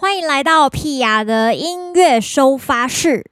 欢迎来到屁雅的音乐收发室。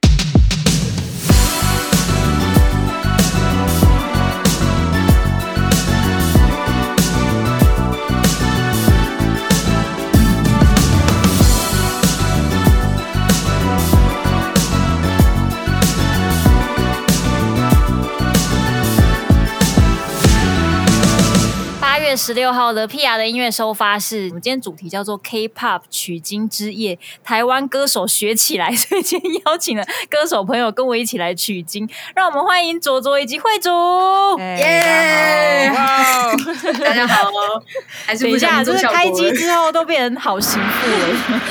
十六号的 P R 的音乐收发室，我们今天主题叫做 K-pop 取经之夜，台湾歌手学起来，所以今天邀请了歌手朋友跟我一起来取经，让我们欢迎卓卓以及慧竹，耶！大家好，还是等一下，就是开机之后都变成好媳妇了。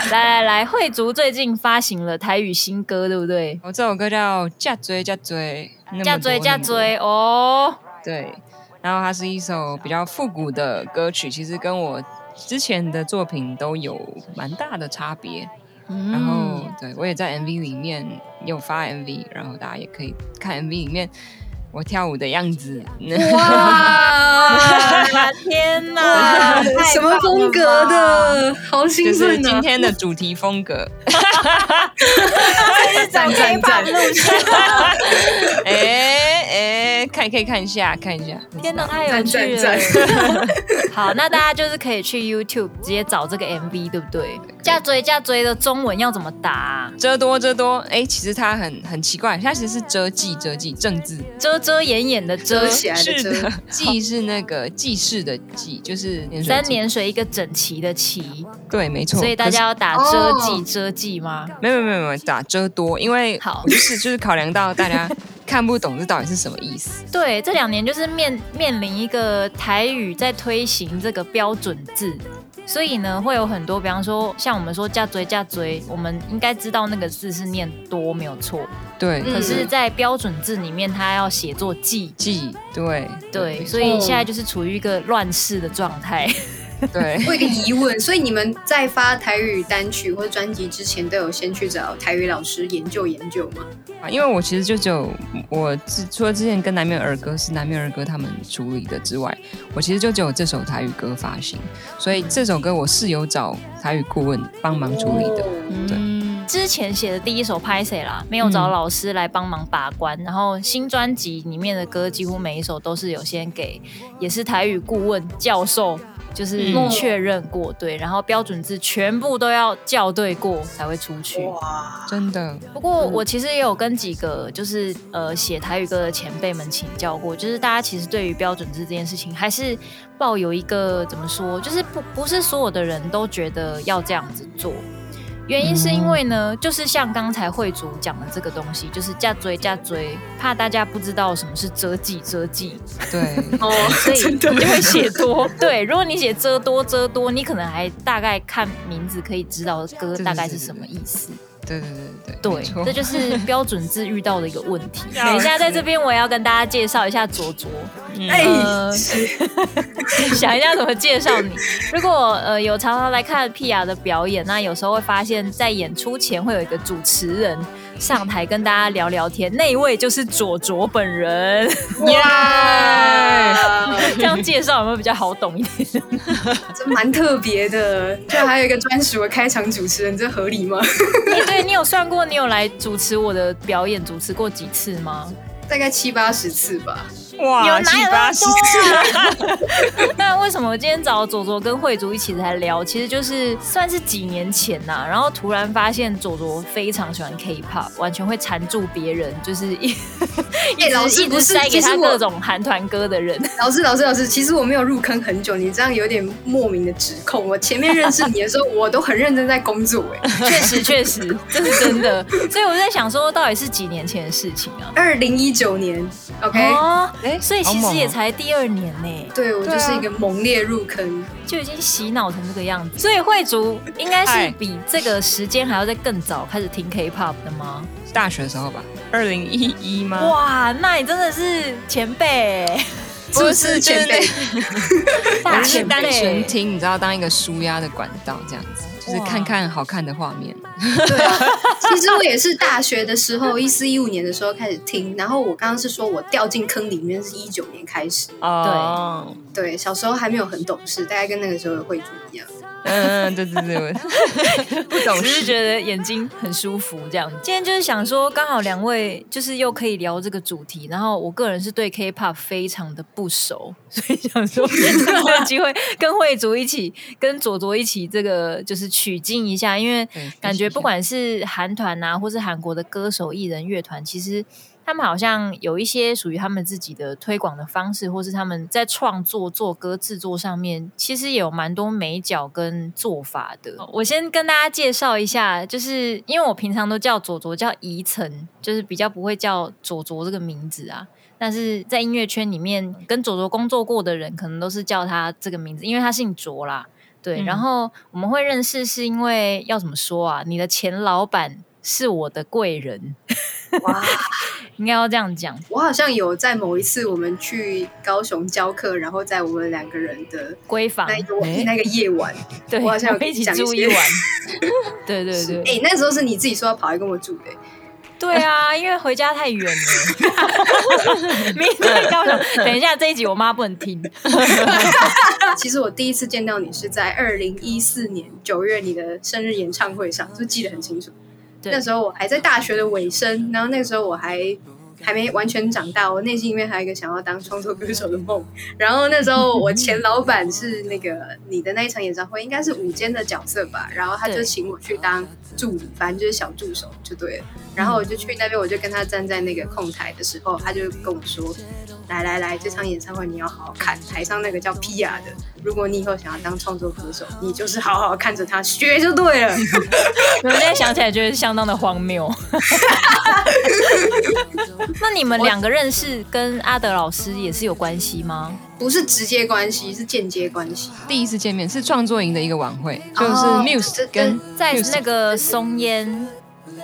来来来，慧竹最近发行了台语新歌，对不对？我这首歌叫《嫁追嫁追》，嫁追嫁追哦，对。然后它是一首比较复古的歌曲，其实跟我之前的作品都有蛮大的差别。嗯、然后对我也在 MV 里面有发 MV，然后大家也可以看 MV 里面我跳舞的样子。哇！天哪！什么风格的？好兴奋、啊！就是今天的主题风格。站站站！哎。哎，看可以看一下，看一下。天哪，太有趣了！好，那大家就是可以去 YouTube 直接找这个 MV，对不对？嫁追嫁追的中文要怎么打啊？遮多遮多，哎，其实它很很奇怪，它其实是遮记遮记正字，遮遮掩掩的遮起来的遮，是的，记是那个记事的记，就是三点水一个整齐的齐。对，没错。所以大家要打遮记遮记吗？没有没有没有，打遮多，因为好就是就是考量到大家。看不懂这到底是什么意思？对，这两年就是面面临一个台语在推行这个标准字，所以呢会有很多，比方说像我们说嫁追嫁追，我们应该知道那个字是念多没有错，对。可是，在标准字里面，它要写作记记，对对，所以现在就是处于一个乱世的状态。对，我有一个疑问，所以你们在发台语单曲或专辑之前，都有先去找台语老师研究研究吗？啊，因为我其实就只有我除了之前跟南面儿歌是南面儿歌他们处理的之外，我其实就只有这首台语歌发行，所以这首歌我是有找台语顾问帮忙处理的。对，嗯，之前写的第一首拍谁啦，没有找老师来帮忙把关，嗯、然后新专辑里面的歌几乎每一首都是有先给，也是台语顾问教授。就是确认过对，然后标准字全部都要校对过才会出去。哇，真的。不过我其实也有跟几个就是呃写台语歌的前辈们请教过，就是大家其实对于标准字这件事情还是抱有一个怎么说，就是不不是所有的人都觉得要这样子做。原因是因为呢，嗯、就是像刚才慧主讲的这个东西，就是嫁追嫁追，怕大家不知道什么是遮记遮记，对 哦，所以你就会写多。对，如果你写遮多遮多，你可能还大概看名字可以知道歌大概是什么意思。对对对对，对，这就是标准字遇到的一个问题。等一下在这边我也要跟大家介绍一下卓卓。哎，想一下怎么介绍你。如果呃有常常来看 P R 的表演，那有时候会发现，在演出前会有一个主持人上台跟大家聊聊天，那一位就是左卓本人。耶，这样介绍有没有比较好懂一点？这蛮特别的，就还有一个专属的开场主持人，这合理吗？对，你有算过，你有来主持我的表演，主持过几次吗？大概七八十次吧。哇，有哪有那么多啊？那为什么我今天找左左跟慧竹一起来聊？其实就是算是几年前呐、啊，然后突然发现左左非常喜欢 K-pop，完全会缠住别人，就是一、欸、老师不是塞给他各种韩团歌的人。老师，老师，老师，其实我没有入坑很久，你这样有点莫名的指控。我前面认识你的时候，我都很认真在工作，哎，确实，确实，这是真的。所以我在想说，到底是几年前的事情啊？二零一九年，OK。哦欸、所以其实也才第二年呢、欸。对，我就是一个猛烈入坑，就已经洗脑成这个样子。所以慧竹应该是比这个时间还要再更早开始听 K-pop 的吗？大学的时候吧，二零一一吗？哇，那你真的是前辈、欸，不是前辈，大前辈。单纯听，你知道，当一个舒压的管道这样子。就是看看好看的画面。对啊，其实我也是大学的时候，一四一五年的时候开始听。然后我刚刚是说我掉进坑里面是一九年开始。哦，对对，小时候还没有很懂事，大概跟那个时候的慧珠一样。嗯嗯，对对对，不懂只是觉得眼睛很舒服这样。今天就是想说，刚好两位就是又可以聊这个主题，然后我个人是对 K-pop 非常的不熟，所以想说 有机会跟慧筑一起，跟佐佐一起这个就是取经一下，因为感觉不管是韩团啊，或是韩国的歌手、艺人、乐团，其实。他们好像有一些属于他们自己的推广的方式，或是他们在创作、做歌、制作上面，其实也有蛮多美角跟做法的。我先跟大家介绍一下，就是因为我平常都叫佐佐，叫怡晨，就是比较不会叫佐佐这个名字啊。但是在音乐圈里面，跟佐佐工作过的人，可能都是叫他这个名字，因为他姓卓啦。对，嗯、然后我们会认识，是因为要怎么说啊？你的前老板是我的贵人。哇！应该要这样讲。我好像有在某一次我们去高雄教课，然后在我们两个人的闺房那个那个夜晚，对，我好像有一起住一晚。对对对，哎，那时候是你自己说要跑来跟我住的。对啊，因为回家太远了。明天高雄，等一下这一集我妈不能听。其实我第一次见到你是在二零一四年九月你的生日演唱会上，就记得很清楚。那时候我还在大学的尾声，然后那时候我还还没完全长大，我内心里面还有一个想要当创作歌手的梦。然后那时候我前老板是那个你的那一场演唱会，应该是午间的角色吧，然后他就请我去当助理，反正就是小助手就对了。然后我就去那边，我就跟他站在那个控台的时候，他就跟我说。来来来，这场演唱会你要好好看。台上那个叫皮亚的，如果你以后想要当创作歌手，你就是好好看着他学就对了。我现在想起来觉得相当的荒谬。那你们两个认识跟阿德老师也是有关系吗？不是直接关系，是间接关系。第一次见面是创作营的一个晚会，就是 Muse 跟在那个松烟。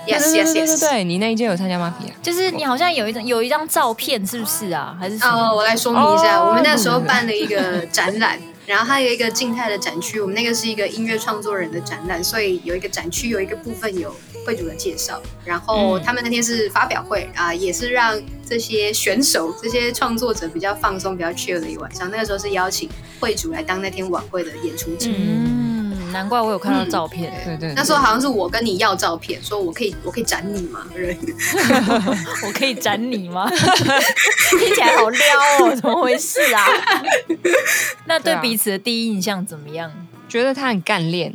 Yes, yes, yes. 对对对，你那一届有参加吗？皮啊，就是你好像有一张有一张照片，是不是啊？还是哦，我来说明一下，oh, 我们那时候办了一个展览，然后它有一个静态的展区，我们那个是一个音乐创作人的展览，所以有一个展区有一个部分有会主的介绍，然后他们那天是发表会啊、呃，也是让这些选手、这些创作者比较放松、比较 chill 的一晚上。那个时候是邀请会主来当那天晚会的演出者。嗯难怪我有看到照片，欸，对，对对，那时候好像是我跟你要照片，说我可以，我可以斩你吗？人，我可以斩你吗？听起来好撩哦，怎么回事啊？那对彼此的第一印象怎么样？觉得他很干练。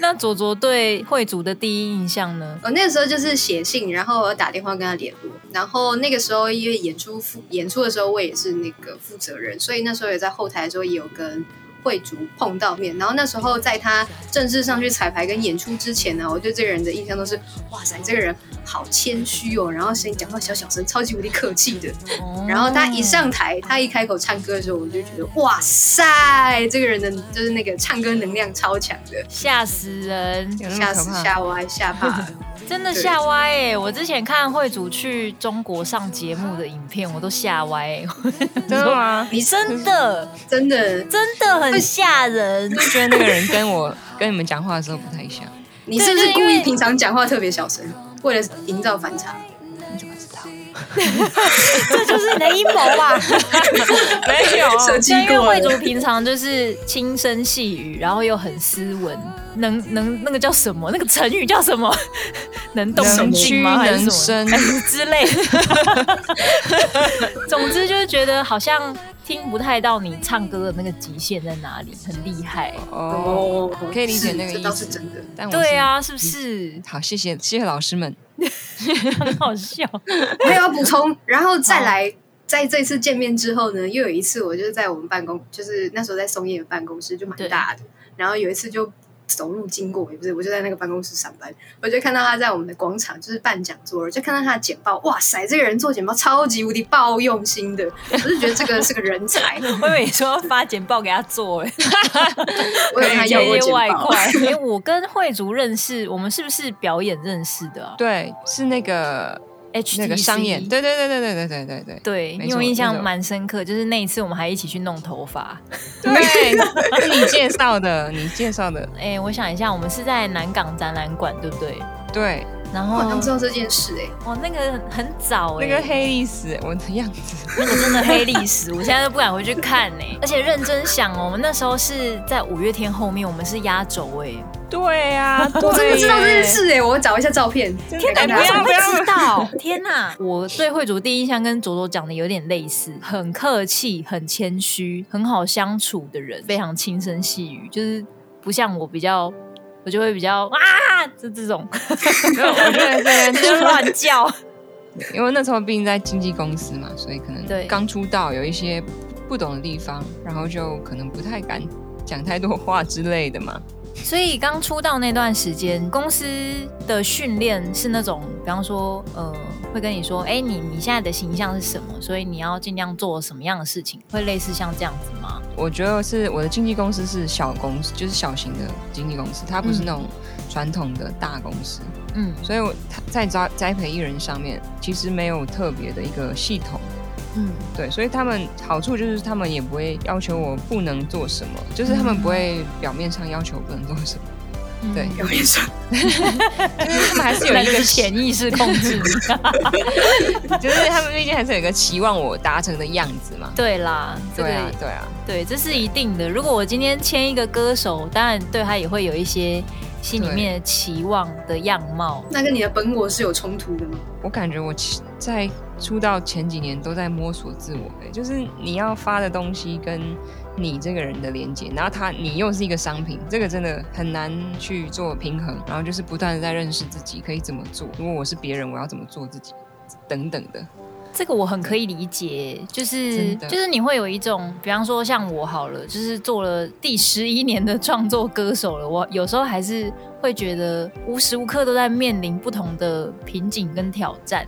那佐佐对惠族的第一印象呢？我那个时候就是写信，然后我打电话跟他联络，然后那个时候因为演出负演出的时候，我也是那个负责人，所以那时候也在后台的时候也有跟。慧筑碰到面，然后那时候在他正式上去彩排跟演出之前呢，我对这个人的印象都是，哇塞，这个人好谦虚哦，然后声音讲话小小声，超级无敌客气的。哦、然后他一上台，他一开口唱歌的时候，我就觉得，哇塞，这个人的就是那个唱歌能量超强的，吓死人，吓死吓歪吓怕。真的吓歪哎、欸！我之前看慧筑去中国上节目的影片，我都吓歪、欸。真的吗？你真的真的真的很吓人，就觉得那个人跟我跟你们讲话的时候不太像。你是不是故意平常讲话特别小声，为了营造反差？这就是你的阴谋吧？没有，因为慧筑平常就是轻声细语，然后又很斯文，能能那个叫什么？那个成语叫什么？能动能静吗？还是什么 之类的？总之就是觉得好像听不太到你唱歌的那个极限在哪里，很厉害哦，可以理解那个意思，倒是真的。但对啊，是不是？好，谢谢谢谢老师们。很好笑，我有要补充，然后再来，在这次见面之后呢，又有一次，我就是在我们办公，就是那时候在松叶的办公室，就蛮大的，然后有一次就。走路经过也不是，我就在那个办公室上班，我就看到他在我们的广场就是办讲座，就看到他的简报，哇塞，这个人做简报超级无敌爆用心的，我就觉得这个是个人才。我以为你说发简报给他做，哎，我以为他要我外快。哎，我跟慧筑认识，我们是不是表演认识的啊？对，是那个。H 那个商演，对对对对对对对对。对，对，因为我印象蛮深刻，就是那一次我们还一起去弄头发，对，是你介绍的，你介绍的，哎，我想一下，我们是在南港展览馆，对不对？对，然后好像知道这件事哎、欸，哇，那个很早哎、欸，那个黑历史，我的样子，那个真的黑历史，我现在都不敢回去看呢、欸。而且认真想哦，我们那时候是在五月天后面，我们是压轴哎。对呀、啊，我真的知道这件事哎、欸，我找一下照片。天哪，你怎么会知道？天哪，我对慧主第一印象跟卓卓讲的有点类似，很客气，很谦虚，很好相处的人，非常轻声细语，就是不像我比较。我就会比较啊，就这种，没有，我觉得这就乱叫。因为那时候毕竟在经纪公司嘛，所以可能对刚出道有一些不懂的地方，然后就可能不太敢讲太多话之类的嘛。所以刚出道那段时间，公司的训练是那种，比方说，呃，会跟你说，哎，你你现在的形象是什么？所以你要尽量做什么样的事情，会类似像这样子吗？我觉得是我的经纪公司是小公司，就是小型的经纪公司，它不是那种传统的大公司。嗯，所以我在栽栽培艺人上面，其实没有特别的一个系统。嗯，对，所以他们好处就是他们也不会要求我不能做什么，就是他们不会表面上要求我不能做什么。嗯、对，表面上，就是他们还是有一个潜意识控制，就是他们毕竟还是有一个期望我达成的样子嘛。对啦，对啊，对啊，对，这是一定的。如果我今天签一个歌手，当然对他也会有一些心里面的期望的样貌。那跟你的本我是有冲突的吗？我感觉我在。出道前几年都在摸索自我，就是你要发的东西跟你这个人的连接，然后他你又是一个商品，这个真的很难去做平衡。然后就是不断的在认识自己可以怎么做，如果我是别人，我要怎么做自己，等等的。这个我很可以理解，就是就是你会有一种，比方说像我好了，就是做了第十一年的创作歌手了，我有时候还是会觉得无时无刻都在面临不同的瓶颈跟挑战。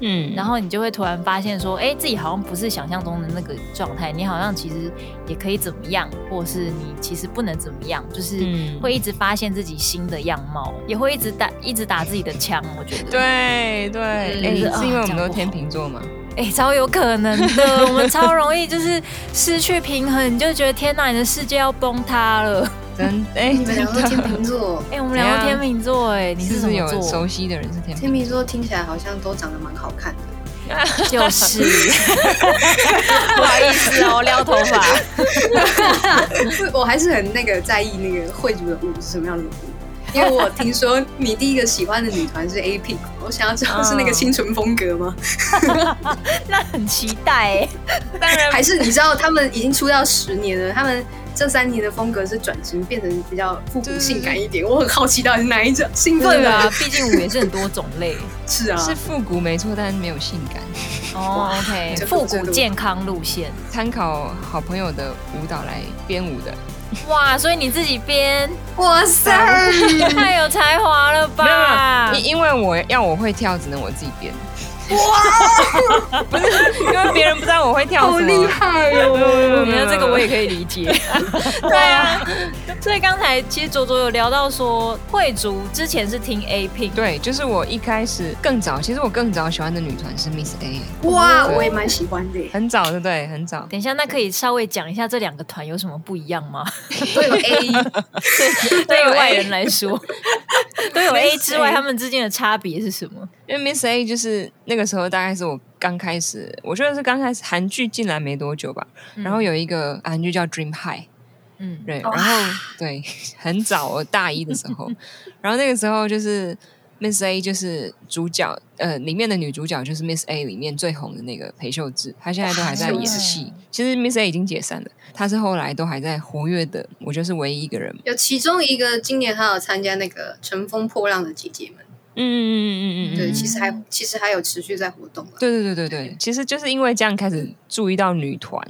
嗯，然后你就会突然发现说，哎，自己好像不是想象中的那个状态，你好像其实也可以怎么样，或是你其实不能怎么样，就是会一直发现自己新的样貌，也会一直打一直打自己的枪。我觉得，对对，哎，是因为我们都是天秤座嘛？哎，超有可能的，我们超容易就是失去平衡，你就觉得天哪，你的世界要崩塌了。真 哎，你们两个天秤座，哎，我们两个天秤座，哎，你是什么座？有熟悉的人是天秤。天秤座听起来好像都长得蛮好看的，就是，不好意思哦，撩头发。我还是很那个在意那个慧筑的舞是什么样的舞，因为我听说你第一个喜欢的女团是 A Pink，我想要知道是那个清纯风格吗？那很期待哎，当然还是你知道他们已经出道十年了，他们。这三年的风格是转型，变成比较复古性感一点。我很好奇到底是哪一种？兴奋啊！毕竟舞也是很多种类。是啊，是复古没错，但是没有性感。哦，OK，复古健康路线，参考好朋友的舞蹈来编舞的。哇，所以你自己编？哇塞，太有才华了吧！因因为我要我会跳，只能我自己编。哇！不是因为别人不知道我会跳什么，好厉害哦！你看这个我也可以理解。对啊，所以刚才其实卓卓有聊到说，慧竹之前是听 A Pink，对，就是我一开始更早，其实我更早喜欢的女团是 Miss A。哇，我也蛮喜欢的，很早对不对？很早。等一下，那可以稍微讲一下这两个团有什么不一样吗？都有 A，对，对于外人来说，都有 A 之外，他们之间的差别是什么？因为 Miss A 就是那个时候，大概是我刚开始，我觉得是刚开始韩剧进来没多久吧。嗯、然后有一个韩剧叫《Dream High》，嗯，对，然后、哦、对，很早，我大一的时候，然后那个时候就是 Miss A 就是主角，呃，里面的女主角就是 Miss A 里面最红的那个裴秀智，她现在都还在演戏。其实 Miss A 已经解散了，她是后来都还在活跃的，我觉得是唯一一个人。有其中一个今年还有参加那个《乘风破浪的姐姐们》。嗯嗯嗯嗯嗯，对，其实还其实还有持续在活动。对对对对对，其实就是因为这样开始注意到女团。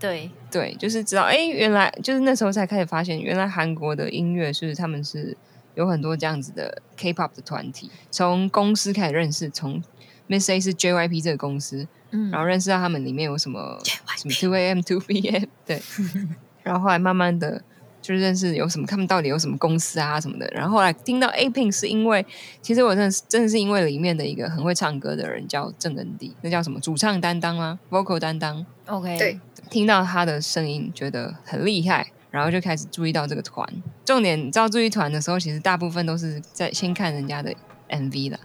对对，就是知道哎，原来就是那时候才开始发现，原来韩国的音乐是他们是有很多这样子的 K-pop 的团体。从公司开始认识，从 Miss A 是 JYP 这个公司，嗯，然后认识到他们里面有什么什么 Two AM Two PM，对，然后后来慢慢的。就是认识有什么，他们到底有什么公司啊什么的。然后后来听到 A Pink 是因为，其实我真的是真的是因为里面的一个很会唱歌的人叫郑恩地，那叫什么主唱担当吗？Vocal 担当。OK，对，听到他的声音觉得很厉害，然后就开始注意到这个团。重点，你知道注意团的时候，其实大部分都是在先看人家的 MV 了。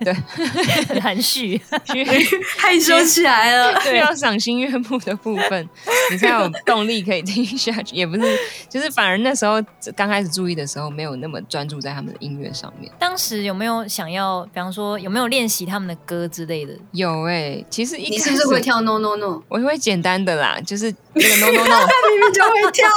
对，很含蓄，害羞起来了。需要赏心悦目的部分，你才有动力可以听下去。也不是，就是反而那时候刚开始注意的时候，没有那么专注在他们的音乐上面。当时有没有想要，比方说有没有练习他们的歌之类的？有哎、欸，其实一你是不是会跳 No No No？我会简单的啦，就是那个 No No No，明明就会跳。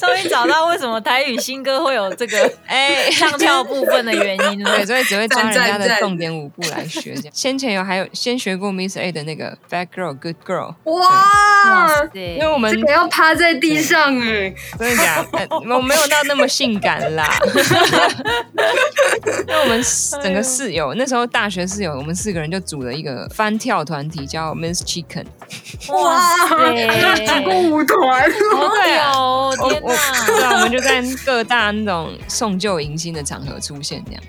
终于找到为什么台语新歌会有这个哎唱跳部分的原因了。对，所以只会抓人家的重点舞步来学。这样，先前有还有先学过 Miss A 的那个 Bad Girl Good Girl。哇，因为我们这个要趴在地上哎，真的假的？我没有到那么性感啦。因为我们整个室友那时候大学室友，我们四个人就组了一个翻跳团体，叫 Miss Chicken。哇塞，组过舞团，对哦，天哪！对啊，我们就在各大那种送旧迎新的场合出现这样。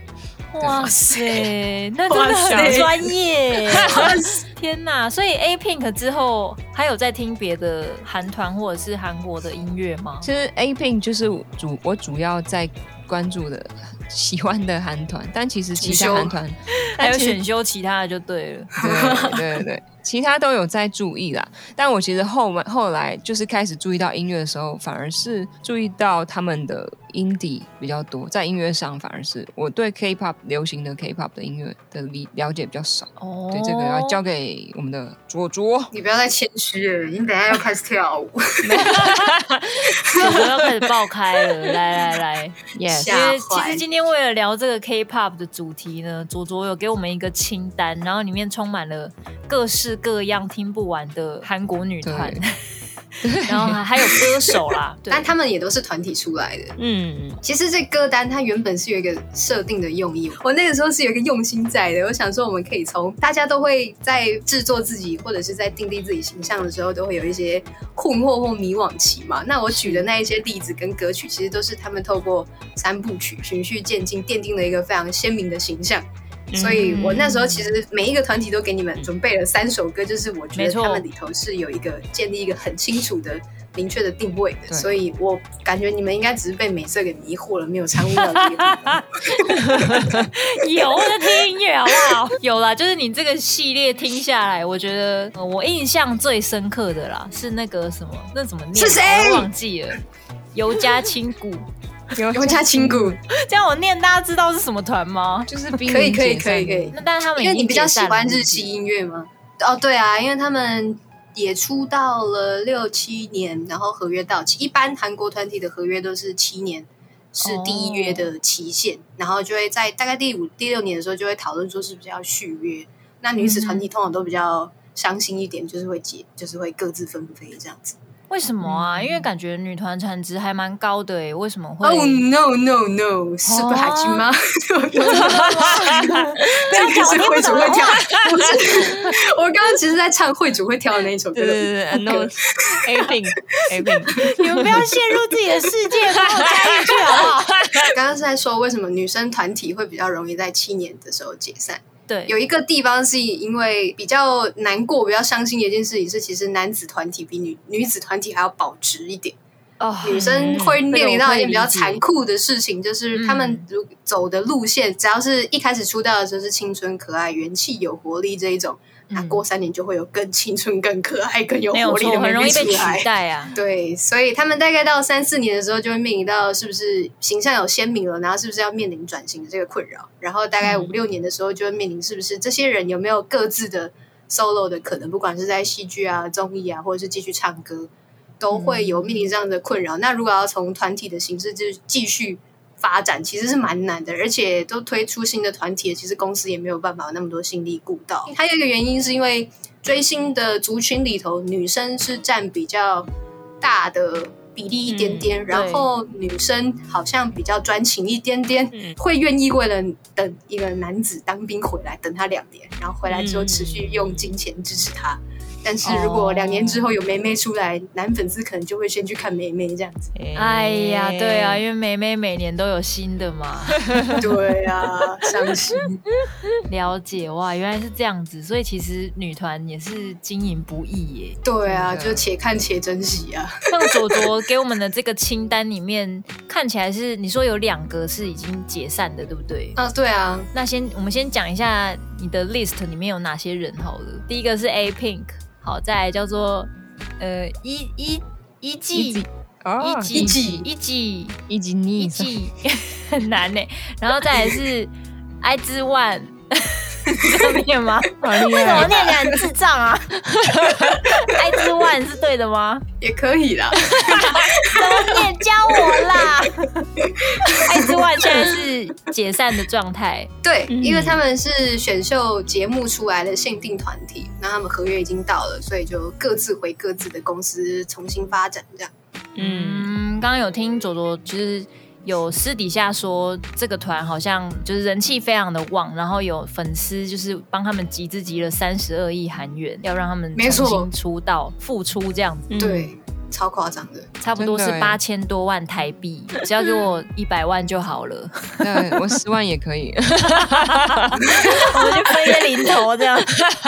哇塞，那真的很专业！天哪！所以 A Pink 之后还有在听别的韩团或者是韩国的音乐吗？其实 A Pink 就是主我主要在关注的、喜欢的韩团，但其实其他韩团还有选修其他的就对了。对对对对。其他都有在注意啦，但我其实后后来就是开始注意到音乐的时候，反而是注意到他们的 indie 比较多，在音乐上反而是我对 K-pop 流行的 K-pop 的音乐的理了解比较少。哦，对，这个要交给我们的卓卓。你不要再谦虚了，你等下要开始跳舞，卓卓要开始爆开了。来来来，Yes，其实其实今天为了聊这个 K-pop 的主题呢，卓卓有给我们一个清单，然后里面充满了各式。各样听不完的韩国女团，然后还有歌手啦，但他们也都是团体出来的。嗯，其实这歌单它原本是有一个设定的用意，我那个时候是有一个用心在的。我想说，我们可以从大家都会在制作自己或者是在定立自己形象的时候，都会有一些困惑或迷惘期嘛。那我举的那一些例子跟歌曲，其实都是他们透过三部曲循序渐进，奠定了一个非常鲜明的形象。所以我那时候其实每一个团体都给你们准备了三首歌，就是我觉得他们里头是有一个建立一个很清楚的、明确的定位的。所以我感觉你们应该只是被美色给迷惑了，没有参悟到这个。有在听音乐好不好？有啦，就是你这个系列听下来，我觉得我印象最深刻的啦是那个什么，那怎么念？是谁？我忘记了。尤佳亲谷。尤佳亲谷，这样我念，大家知道是什么团吗？就是可以可以可以可以。那但是他们因为你比较喜欢日系音乐吗？哦，对啊，因为他们也出道了六七年，然后合约到期。一般韩国团体的合约都是七年，是第一约的期限，哦、然后就会在大概第五、第六年的时候就会讨论说是不是要续约。那女子团体通常都比较伤心一点，就是会结，就是会各自分飞这样子。为什么啊？因为感觉女团产值还蛮高的诶，为什么会？Oh no no no！是不海军吗？这个是会主会跳？我刚刚其实在唱会主会跳的那一首歌。对对对，No A Pink A Pink，你们不要陷入自己的世界，把我加一句好不好？刚刚是在说为什么女生团体会比较容易在七年的时候解散。对，有一个地方是因为比较难过、比较伤心的一件事情是，其实男子团体比女女子团体还要保值一点。哦，女生会面临到一件比较残酷的事情，就是他们如走的路线，只要是一开始出道的时候是青春可爱、元气有活力这一种。那过三年就会有更青春、更可爱、更有活力的妹妹出来，很容易被取代啊。对，所以他们大概到三四年的时候，就会面临到是不是形象有鲜明了，然后是不是要面临转型的这个困扰。然后大概五六年的时候，就会面临是不是这些人有没有各自的 solo 的可能，不管是在戏剧啊、综艺啊，或者是继续唱歌，都会有面临这样的困扰。那如果要从团体的形式就继续。发展其实是蛮难的，而且都推出新的团体，其实公司也没有办法有那么多心力顾到。还有一个原因是因为追星的族群里头，女生是占比较大的比例一点点，嗯、然后女生好像比较专情一点点，嗯、会愿意为了等一个男子当兵回来，等他两年，然后回来之后持续用金钱支持他。但是如果两年之后有梅梅出来，oh. 男粉丝可能就会先去看梅梅这样子。哎呀，对啊，因为梅梅每年都有新的嘛。对啊，伤心。了解哇，原来是这样子，所以其实女团也是经营不易耶。对啊，就且看且珍惜啊。像左左给我们的这个清单里面，看起来是你说有两个是已经解散的，对不对？啊，对啊。那先我们先讲一下你的 list 里面有哪些人好了。第一个是 A Pink，好，再来叫做呃一一一季一季一季一季一季你一季 很难呢。然后再来是 i 之 one，。这样念吗？为什么念起来很智障啊？i 之 one 是对的吗？也可以啦。怎么念？教我啦？i 之 one 现在是解散的状态。对，因为他们是选秀节目出来的限定团体，那他们合约已经到了，所以就各自回各自的公司重新发展。这样。嗯，刚刚有听卓卓就是。有私底下说这个团好像就是人气非常的旺，然后有粉丝就是帮他们集资集了三十二亿韩元，要让他们重新出道复出这样子。嗯、对。超夸张的，差不多是八千多万台币，只要给我一百万就好了。对，我十万也可以，我们就分一个零头这样。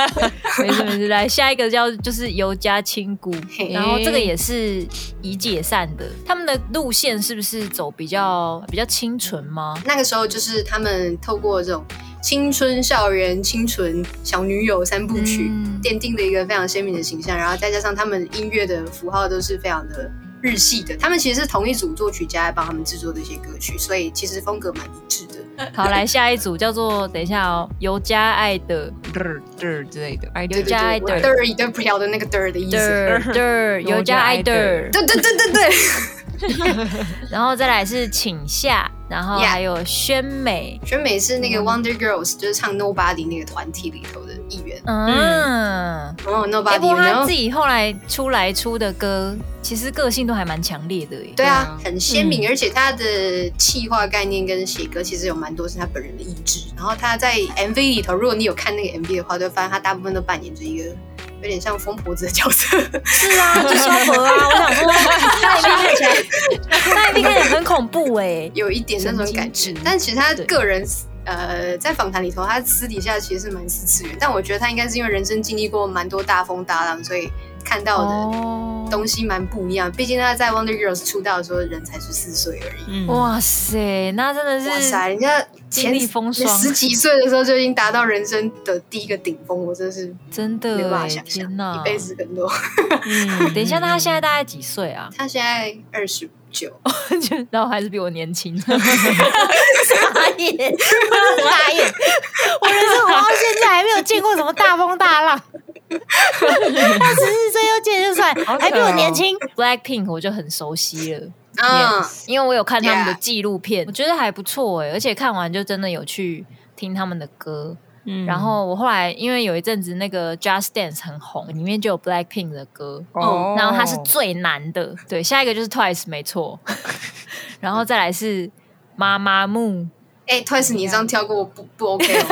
没事没事，来下一个叫就是尤家亲姑，然后这个也是已解散的。他们的路线是不是走比较比较清纯吗？那个时候就是他们透过这种。青春校园、清纯小女友三部曲，嗯、奠定了一个非常鲜明的形象。然后再加上他们音乐的符号都是非常的日系的，他们其实是同一组作曲家来帮他们制作的一些歌曲，所以其实风格蛮一致的。好，来 下一组叫做等一下哦，尤加爱的嘚嘚之类的，尤加爱的嘚一个飘的那个嘚的意思，嘚尤加爱的，对对对对对。然后再来是请夏。然后还有宣美，宣美是那个 Wonder Girls，就是唱 Nobody 那个团体里头的一员。嗯，哦 Nobody，不过他自己后来出来出的歌，其实个性都还蛮强烈的耶。对啊，很鲜明，而且他的企划概念跟写歌其实有蛮多是他本人的意志。然后他在 MV 里头，如果你有看那个 MV 的话，就发现他大部分都扮演着一个。有点像疯婆子的角色，是啊，就萧伯啊。我想说，那一边看起来，那一边看起来很恐怖哎、欸，有一点那种感觉。但其实他个人，呃，在访谈里头，他私底下其实是蛮四次元。但我觉得他应该是因为人生经历过蛮多大风大浪，所以看到的东西蛮不一样。毕竟他在 Wonder Girls 出道的时候，人才十四岁而已。嗯、哇塞，那真的是哇塞，人家。经历风霜，十几岁的时候就已经达到人生的第一个顶峰，我真是真的没办法想象，一辈子更多。嗯，等一下，那他现在大概几岁啊？他现在二十九，然后还是比我年轻。傻眼，傻眼！我人生活到现在还没有见过什么大风大浪。他十四岁又见就算，还比我年轻。Blackpink 我就很熟悉了。嗯，Yes, 因为我有看他们的纪录片.我觉得还不错哎，而且看完就真的有去听他们的歌。嗯，然后我后来因为有一阵子那个 Just Dance 很红，里面就有 Blackpink 的歌，哦，然后它是最难的。对，下一个就是 Twice 没错，然后再来是妈妈木。哎，Twice 你这样跳过不不 OK 哦。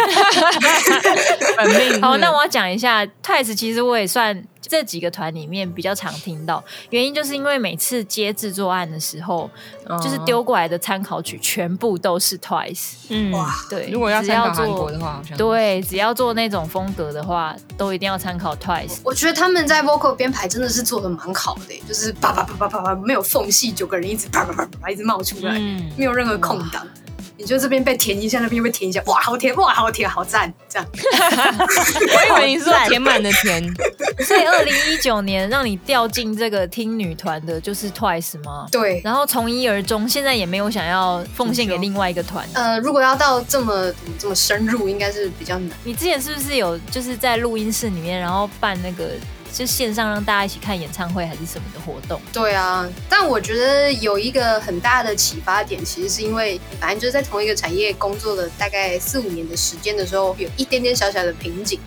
好，那我要讲一下 Twice，其实我也算。这几个团里面比较常听到，原因就是因为每次接制作案的时候，嗯、就是丢过来的参考曲全部都是 Twice。嗯，哇，对，如果要参考韩国的话，好像对，只要做那种风格的话，都一定要参考 Twice。我觉得他们在 vocal 编排真的是做的蛮好的，就是叭叭叭叭叭，没有缝隙，九个人一直叭叭叭叭一直冒出来，嗯、没有任何空档。你就这边被填一下，那边又被填一下，哇，好甜，哇，好甜，好赞，这样。我以为你说填满的填。所以二零一九年让你掉进这个听女团的，就是 Twice 吗？对。然后从一而终，现在也没有想要奉献给另外一个团。呃，如果要到这么这么深入，应该是比较难。你之前是不是有就是在录音室里面，然后办那个？就线上让大家一起看演唱会还是什么的活动？对啊，但我觉得有一个很大的启发点，其实是因为反正就是在同一个产业工作了大概四五年的时间的时候，有一点点小小的瓶颈。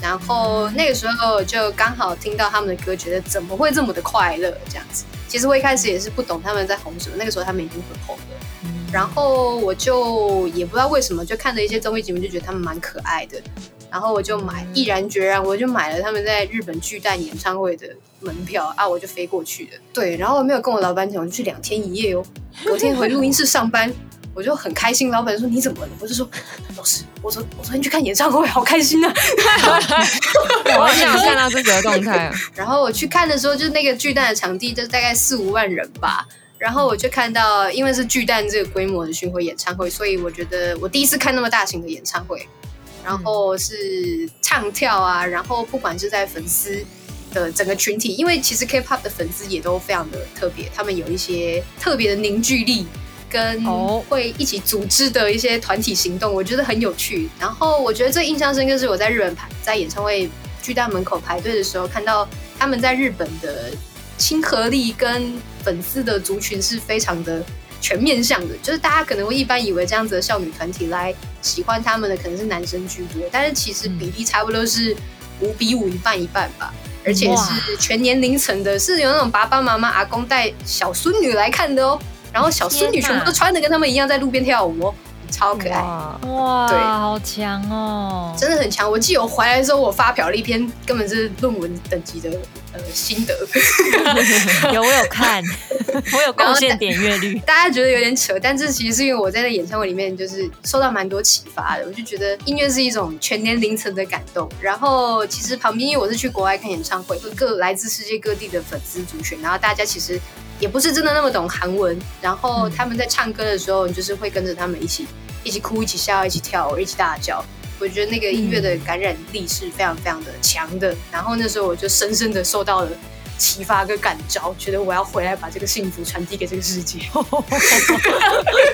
然后那个时候就刚好听到他们的歌，觉得怎么会这么的快乐这样子。其实我一开始也是不懂他们在红什么，那个时候他们已经很红了。然后我就也不知道为什么，就看着一些综艺节目，就觉得他们蛮可爱的。然后我就买，毅然决然，我就买了他们在日本巨蛋演唱会的门票啊，我就飞过去了。对，然后我没有跟我老板讲，我就去两天一夜哦。隔天回录音室上班，我就很开心。老板说你怎么了？我就说老师，我说我昨天去看演唱会，好开心啊！我好像有看到这个动态啊。然后我去看的时候，就是那个巨蛋的场地，就大概四五万人吧。然后我就看到，因为是巨蛋这个规模的巡回演唱会，所以我觉得我第一次看那么大型的演唱会，然后是唱跳啊，然后不管是在粉丝的整个群体，因为其实 K-pop 的粉丝也都非常的特别，他们有一些特别的凝聚力，跟会一起组织的一些团体行动，我觉得很有趣。然后我觉得最印象深刻是我在日本排在演唱会巨蛋门口排队的时候，看到他们在日本的。亲和力跟粉丝的族群是非常的全面向的，就是大家可能会一般以为这样子的少女团体来喜欢他们的可能是男生居多，但是其实比例差不多是五比五，一半一半吧，而且是全年龄层的，是有那种爸爸妈妈阿公带小孙女来看的哦，然后小孙女全部都穿的跟他们一样在路边跳舞哦。超可爱哇！对，好强哦，真的很强。我记得我回来的时候，我发表了一篇根本是论文等级的呃心得，有我有看，我有贡献点阅率。大家觉得有点扯，但这其实是因为我在那演唱会里面就是受到蛮多启发的。我就觉得音乐是一种全年龄层的感动。然后其实旁边因为我是去国外看演唱会，各来自世界各地的粉丝族群，然后大家其实。也不是真的那么懂韩文，然后他们在唱歌的时候，你就是会跟着他们一起一起哭、一起笑、一起跳、一起大叫。我觉得那个音乐的感染力是非常非常的强的。然后那时候我就深深的受到了。启发跟感召，觉得我要回来把这个幸福传递给这个世界，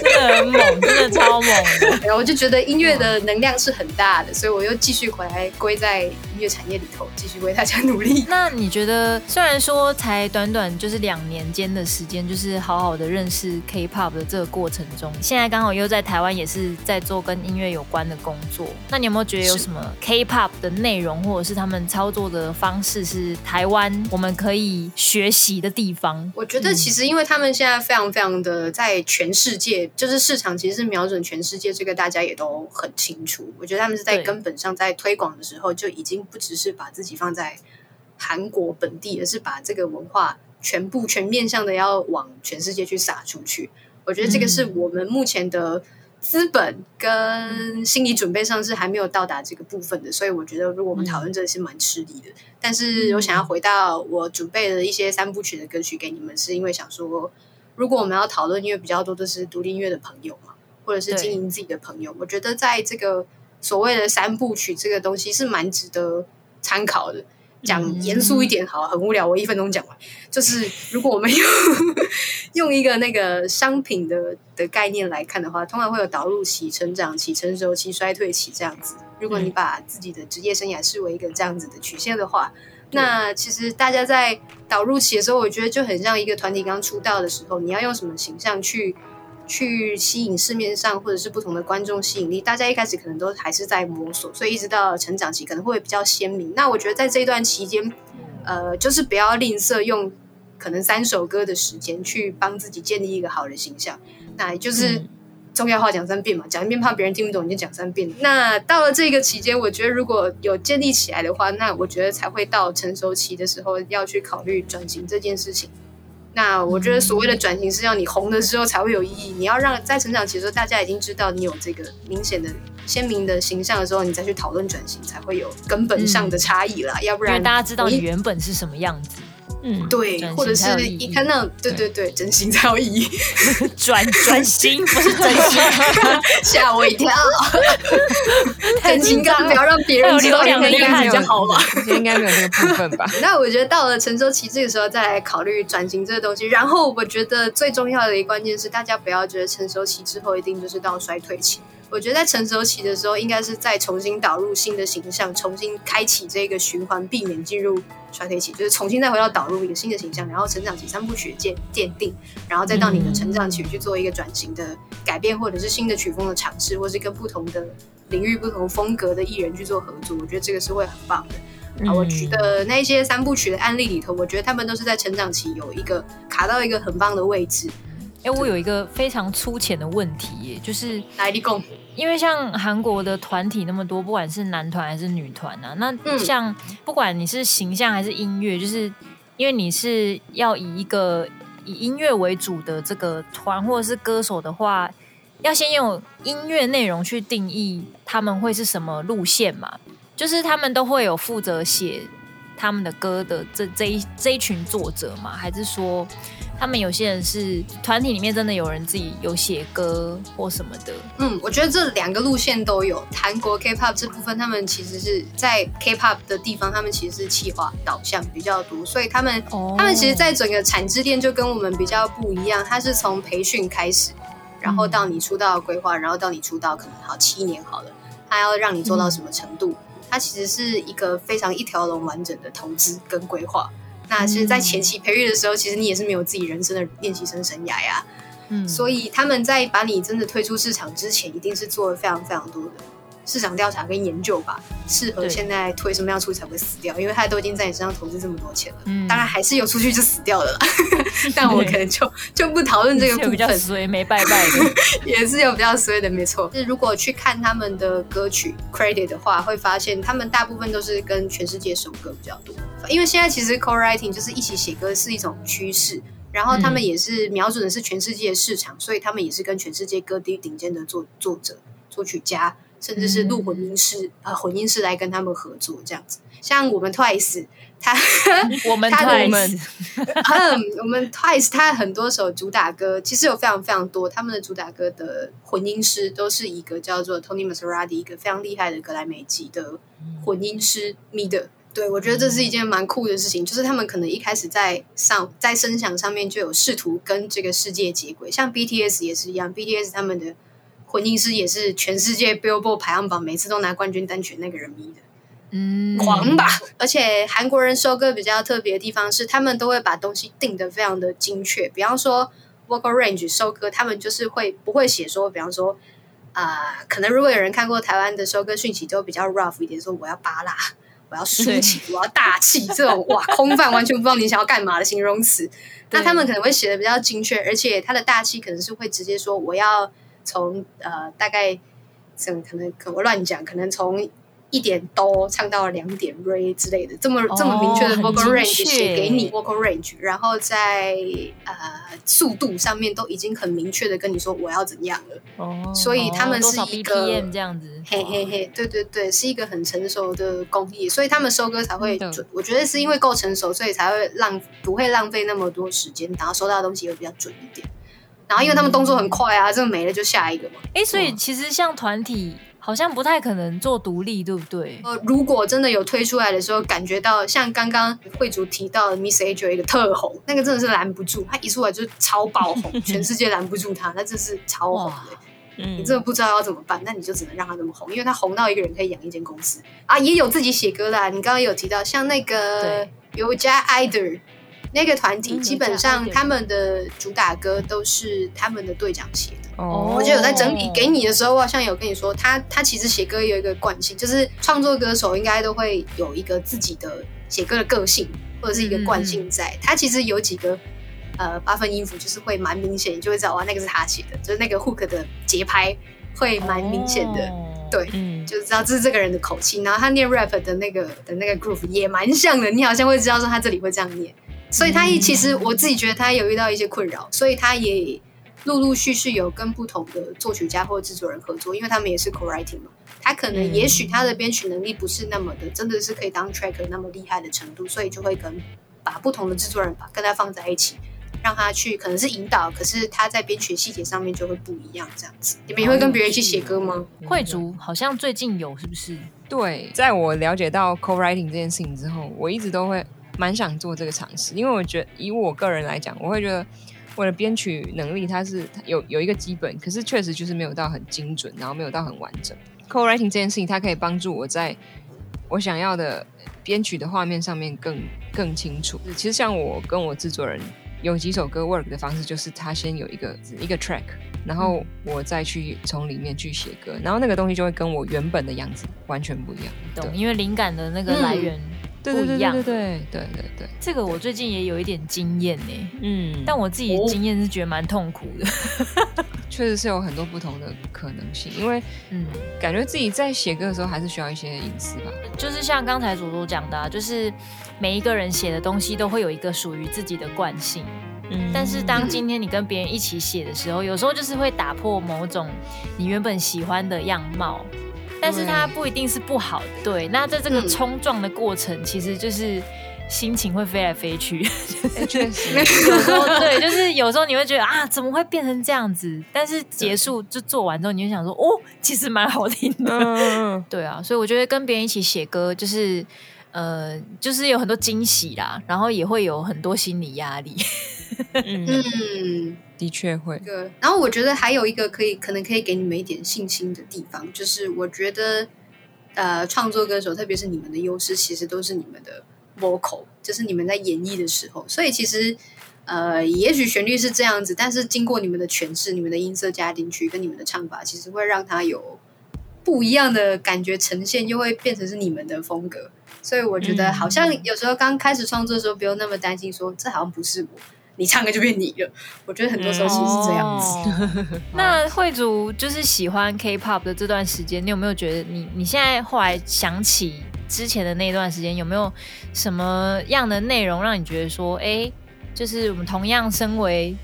真的很猛，真的超猛的。然后我就觉得音乐的能量是很大的，所以我又继续回来归在音乐产业里头，继续为大家努力。那你觉得，虽然说才短短就是两年间的时间，就是好好的认识 K-pop 的这个过程中，现在刚好又在台湾也是在做跟音乐有关的工作。那你有没有觉得有什么 K-pop 的内容，或者是他们操作的方式，是台湾我们可以可以学习的地方，我觉得其实因为他们现在非常非常的在全世界，就是市场其实是瞄准全世界，这个大家也都很清楚。我觉得他们是在根本上在推广的时候就已经不只是把自己放在韩国本地，而是把这个文化全部全面向的要往全世界去撒出去。我觉得这个是我们目前的。资本跟心理准备上是还没有到达这个部分的，所以我觉得如果我们讨论这个是蛮吃力的。但是我想要回到我准备的一些三部曲的歌曲给你们，是因为想说，如果我们要讨论，音乐比较多的是独立音乐的朋友嘛，或者是经营自己的朋友，我觉得在这个所谓的三部曲这个东西是蛮值得参考的。讲严肃一点，好，很无聊。我一分钟讲完，就是如果我们 用用一个那个商品的的概念来看的话，通常会有导入期、成长期、成熟期、衰退期这样子。如果你把自己的职业生涯视为一个这样子的曲线的话，那其实大家在导入期的时候，我觉得就很像一个团体刚出道的时候，你要用什么形象去。去吸引市面上或者是不同的观众吸引力，大家一开始可能都还是在摸索，所以一直到成长期可能会比较鲜明。那我觉得在这一段期间，呃，就是不要吝啬用可能三首歌的时间去帮自己建立一个好的形象。那也就是重要话讲三遍嘛，讲一遍怕别人听不懂，你就讲三遍。那到了这个期间，我觉得如果有建立起来的话，那我觉得才会到成熟期的时候要去考虑转型这件事情。那我觉得所谓的转型是要你红的时候才会有意义。你要让在成长期的时候，大家已经知道你有这个明显的、鲜明的形象的时候，你再去讨论转型，才会有根本上的差异啦。要不然，因为大家知道你原本是什么样子。嗯，对，或者是一看到，对对对，真心才有意义。转转型不是真心，吓我一跳。真心干嘛不要让别人知道，应该应该比较好吧？应该没有这个部分吧？那我觉得到了成熟期这个时候再来考虑转型这个东西。然后我觉得最重要的一个关键是，大家不要觉得成熟期之后一定就是到衰退期。我觉得在成熟期的时候，应该是再重新导入新的形象，重新开启这个循环，避免进入衰退期，就是重新再回到导入一个新的形象，然后成长期三部曲渐奠定，然后再到你的成长期去做一个转型的改变，或者是新的曲风的尝试，或是跟不同的领域、不同风格的艺人去做合作。我觉得这个是会很棒的。啊，我觉得那些三部曲的案例里头，我觉得他们都是在成长期有一个卡到一个很棒的位置。哎，我有一个非常粗浅的问题耶，就是来立功。因为像韩国的团体那么多，不管是男团还是女团啊，那像不管你是形象还是音乐，就是因为你是要以一个以音乐为主的这个团或者是歌手的话，要先用音乐内容去定义他们会是什么路线嘛？就是他们都会有负责写他们的歌的这这一这一群作者嘛？还是说？他们有些人是团体里面真的有人自己有写歌或什么的。嗯，我觉得这两个路线都有。韩国 K-pop 这部分，他们其实是在 K-pop 的地方，他们其实是企划导向比较多，所以他们、oh. 他们其实，在整个产制链就跟我们比较不一样。他是从培训开始，然后到你出道规划，然后到你出道可能好七年好了，他要让你做到什么程度？它、嗯、其实是一个非常一条龙完整的投资跟规划。那其实，在前期培育的时候，其实你也是没有自己人生的练习生生涯呀。嗯，所以他们在把你真的推出市场之前，一定是做了非常非常多的。市场调查跟研究吧，适合现在推什么样出才会死掉？因为他都已经在你身上投资这么多钱了。嗯，当然还是有出去就死掉了啦。但我可能就就不讨论这个部分。比较衰没拜拜的，也是有比较衰的，没错。就是如果去看他们的歌曲 credit 的话，会发现他们大部分都是跟全世界首歌比较多。因为现在其实 co-writing 就是一起写歌是一种趋势，然后他们也是瞄准的是全世界市场，所以他们也是跟全世界各地顶尖的作作者、作曲家。甚至是录混音师啊、嗯呃，混音师来跟他们合作这样子。像我们 Twice，他 我们 Twice，嗯，我们 Twice，他很多首主打歌其实有非常非常多，他们的主打歌的混音师都是一个叫做 Tony Maserati，一个非常厉害的格莱美级的混音师 Mid。对，我觉得这是一件蛮酷的事情，就是他们可能一开始在上在声响上面就有试图跟这个世界接轨，像 BTS 也是一样，BTS 他们的。混音师也是全世界 Billboard 排行榜每次都拿冠军单曲那个人迷的，嗯，狂吧！而且韩国人收歌比较特别的地方是，他们都会把东西定的非常的精确。比方说 vocal range 收歌，他们就是会不会写说，比方说啊、呃，可能如果有人看过台湾的收歌讯息，都比较 rough 一点，说我要扒拉，我要抒情，我要大气，这种哇空泛，完全不知道你想要干嘛的形容词。那他们可能会写的比较精确，而且他的大气可能是会直接说我要。从呃大概，怎可能可我乱讲，可能从一点哆唱到两点 re 之类的，这么、哦、这么明确的 vocal range 写给你 vocal range，然后在呃速度上面都已经很明确的跟你说我要怎样了。哦，所以他们是一个、这样子，嘿嘿嘿，对对对，是一个很成熟的工艺，所以他们收歌才会准。我觉得是因为够成熟，所以才会浪不会浪费那么多时间，然后收到的东西也比较准一点。然后，因为他们动作很快啊，嗯、这个没了就下一个嘛。哎，所以其实像团体好像不太可能做独立，对不对？呃，如果真的有推出来的时候，感觉到像刚刚慧竹提到的 Miss A 一个特红，那个真的是拦不住，他一出来就超爆红，全世界拦不住他，那真是超红的。嗯，你真的不知道要怎么办，那你就只能让他那么红，因为他红到一个人可以养一间公司啊。也有自己写歌啦，你刚刚有提到像那个尤加 idol。那个团体基本上他们的主打歌都是他们的队长写的。哦，我觉得有在整理给你的时候，我好像有跟你说，他他其实写歌有一个惯性，就是创作歌手应该都会有一个自己的写歌的个性或者是一个惯性在。他其实有几个呃八分音符，就是会蛮明显，你就会知道哇，那个是他写的，就是那个 hook 的节拍会蛮明显的。对，就知道这是这个人的口气。然后他念 rap 的那个的那个 groove 也蛮像的，你好像会知道说他这里会这样念。所以他一其实我自己觉得他有遇到一些困扰，所以他也陆陆续续有跟不同的作曲家或制作人合作，因为他们也是 co-writing 嘛。他可能也许他的编曲能力不是那么的，真的是可以当 tracker 那么厉害的程度，所以就会跟把不同的制作人把跟他放在一起，让他去可能是引导，可是他在编曲细节上面就会不一样这样子。你们也会跟别人一起写歌吗？慧竹好像最近有是不是？对，在我了解到 co-writing 这件事情之后，我一直都会。蛮想做这个尝试，因为我觉得以我个人来讲，我会觉得我的编曲能力它是有有一个基本，可是确实就是没有到很精准，然后没有到很完整。Co-writing 这件事情，它可以帮助我在我想要的编曲的画面上面更更清楚。其实像我跟我制作人有几首歌 work 的方式，就是他先有一个一个 track，然后我再去从里面去写歌，然后那个东西就会跟我原本的样子完全不一样。懂，因为灵感的那个来源。嗯不一样。对对对对这个我最近也有一点经验呢嗯。但我自己经验是觉得蛮痛苦的。确实是有很多不同的可能性因为嗯。感觉自己在写歌的时候还是需要一些隐私吧。就是像刚才祖祖讲的啊就是每一个人写的东西都会有一个属于自己的惯性。嗯。但是当今天你跟别人一起写的时候有时候就是会打破某种你原本喜欢的样貌。但是它不一定是不好的，对。那在这个冲撞的过程，其实就是心情会飞来飞去。确实，有时候对，就是有时候你会觉得啊，怎么会变成这样子？但是结束就做完之后，你就想说，哦，其实蛮好听的。嗯、对啊，所以我觉得跟别人一起写歌，就是呃，就是有很多惊喜啦，然后也会有很多心理压力。嗯，嗯的确会。然后我觉得还有一个可以可能可以给你们一点信心的地方，就是我觉得呃，创作歌手，特别是你们的优势，其实都是你们的 vocal，就是你们在演绎的时候。所以其实呃，也许旋律是这样子，但是经过你们的诠释，你们的音色加进去，跟你们的唱法，其实会让它有不一样的感觉呈现，又会变成是你们的风格。所以我觉得好像有时候刚开始创作的时候，不用那么担心，说这好像不是我。你唱歌就变你了，我觉得很多时候其实是这样子。哦、那慧筑就是喜欢 K-pop 的这段时间，你有没有觉得你你现在后来想起之前的那段时间，有没有什么样的内容让你觉得说，哎、欸，就是我们同样身为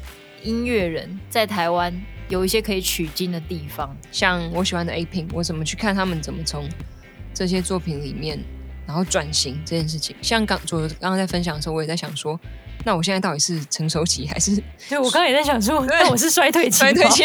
音乐人，在台湾有一些可以取经的地方？像我喜欢的 A-Pink，我怎么去看他们怎么从这些作品里面，然后转型这件事情？像刚左刚刚在分享的时候，我也在想说。那我现在到底是成熟期还是？对，我刚刚也在想说，那我是衰退期。衰退期，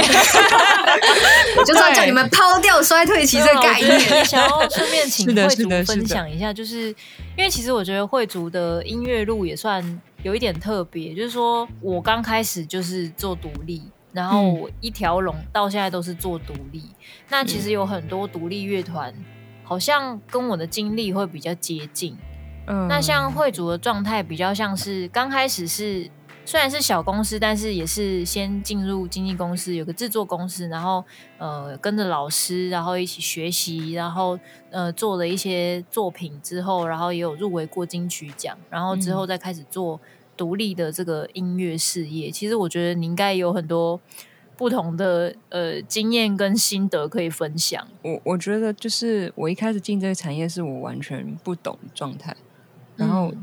我 就要叫你们抛掉衰退期这个概念。想要顺便请慧筑分享一下，就是因为其实我觉得慧筑的音乐路也算有一点特别，就是说我刚开始就是做独立，然后我一条龙到现在都是做独立。那其实有很多独立乐团，好像跟我的经历会比较接近。嗯，那像惠主的状态比较像是刚开始是虽然是小公司，但是也是先进入经纪公司，有个制作公司，然后呃跟着老师，然后一起学习，然后呃做了一些作品之后，然后也有入围过金曲奖，然后之后再开始做独立的这个音乐事业。嗯、其实我觉得你应该有很多不同的呃经验跟心得可以分享。我我觉得就是我一开始进这个产业是我完全不懂状态。然后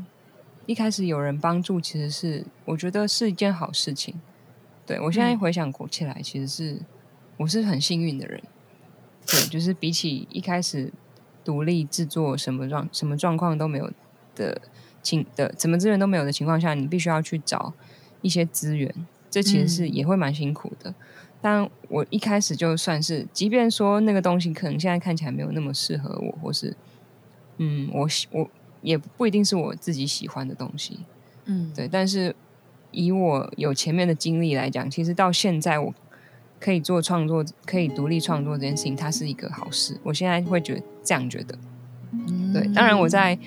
一开始有人帮助，其实是我觉得是一件好事情。对，我现在回想过起来，其实是我是很幸运的人。对，就是比起一开始独立制作，什么状什么状况都没有的情的，什么资源都没有的情况下，你必须要去找一些资源，这其实是也会蛮辛苦的。但我一开始就算是，即便说那个东西可能现在看起来没有那么适合我，或是嗯，我我。也不一定是我自己喜欢的东西，嗯，对。但是以我有前面的经历来讲，其实到现在我可以做创作，可以独立创作这件事情，它是一个好事。我现在会觉得这样觉得，嗯，对。当然我在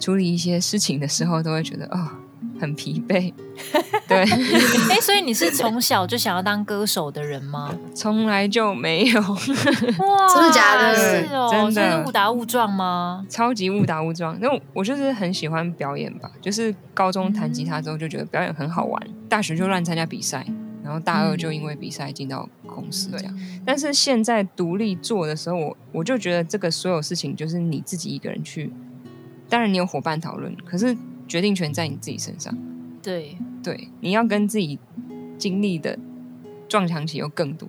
处理一些事情的时候，都会觉得啊。哦很疲惫，对。哎、欸，所以你是从小就想要当歌手的人吗？从来就没有。哇，真的假的？是哦，真的误打误撞吗？超级误打误撞。因为我就是很喜欢表演吧，就是高中弹吉他之后就觉得表演很好玩，大学就乱参加比赛，然后大二就因为比赛进到公司这样。但是现在独立做的时候，我我就觉得这个所有事情就是你自己一个人去，当然你有伙伴讨论，可是。决定权在你自己身上，对。对，你要跟自己经历的撞墙期又更多，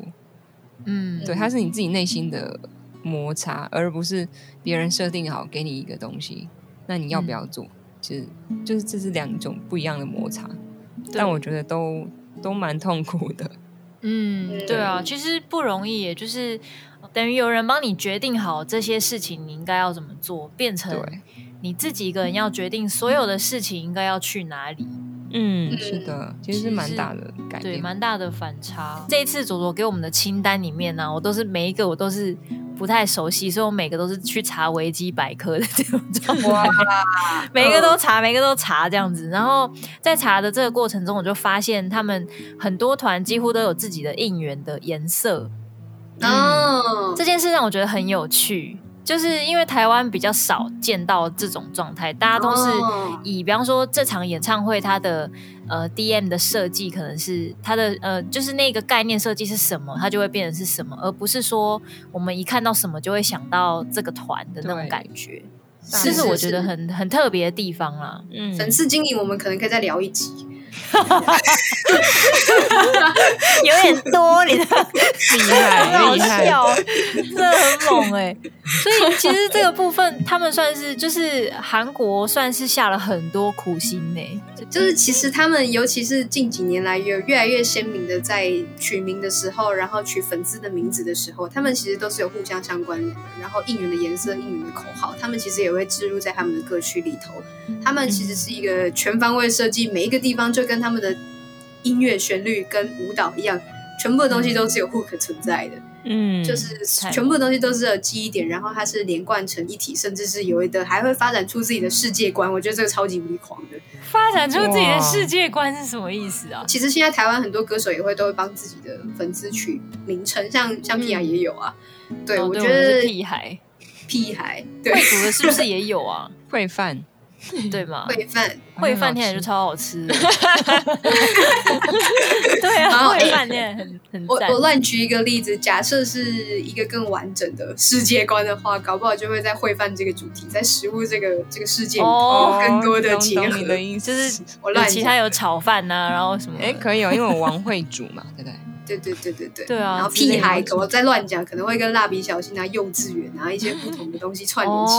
嗯，对，它是你自己内心的摩擦，而不是别人设定好给你一个东西，那你要不要做？其实就是这是两种不一样的摩擦，但我觉得都都蛮痛苦的，嗯，对啊，其实不容易，也就是等于有人帮你决定好这些事情，你应该要怎么做，变成对。你自己一个人要决定所有的事情应该要去哪里？嗯，是的，其实是蛮大的改变，对，蛮大的反差。这一次左左给我们的清单里面呢、啊，我都是每一个我都是不太熟悉，所以我每个都是去查维基百科的这种状态，哇 每一个都查，每一个都查这样子。然后在查的这个过程中，我就发现他们很多团几乎都有自己的应援的颜色。嗯，这件事让我觉得很有趣。就是因为台湾比较少见到这种状态，大家都是以比方说这场演唱会它的呃 DM 的设计可能是它的呃就是那个概念设计是什么，它就会变成是什么，而不是说我们一看到什么就会想到这个团的那种感觉，这是我觉得很很特别的地方啦。嗯，粉丝经营我们可能可以再聊一集。有点多，你的 厉害，厉害，真的很猛哎、欸！所以其实这个部分，他们算是就是韩国算是下了很多苦心呢、欸。就是其实他们，尤其是近几年来有越来越鲜明的在取名的时候，然后取粉丝的名字的时候，他们其实都是有互相相关联的。然后应援的颜色、应援的口号，他们其实也会植入在他们的歌曲里头。他们其实是一个全方位设计，每一个地方就跟他们的音乐旋律跟舞蹈一样。全部的东西都是有 hook 存在的，嗯，就是全部的东西都是有记忆点，然后它是连贯成一体，甚至是有一的还会发展出自己的世界观。我觉得这个超级无敌狂的。发展出自己的世界观是什么意思啊？其实现在台湾很多歌手也会都会帮自己的粉丝取名称，像像屁孩也有啊。嗯、对，哦、我觉得是屁孩，屁孩，对，的是不是也有啊？会饭。对吗？烩饭，烩饭听起来就超好吃。对啊，烩饭店很很。我我乱举一个例子，假设是一个更完整的世界观的话，搞不好就会在烩饭这个主题，在食物这个这个世界里头更多的结合。哦、的意思就是我乱，其他有炒饭呐、啊，然后什么？哎，可以哦，因为我王会煮嘛，对不对？对对对对对，对啊，然后屁孩，我在乱讲，可能会跟蜡笔小新啊、幼稚园啊一些不同的东西串联起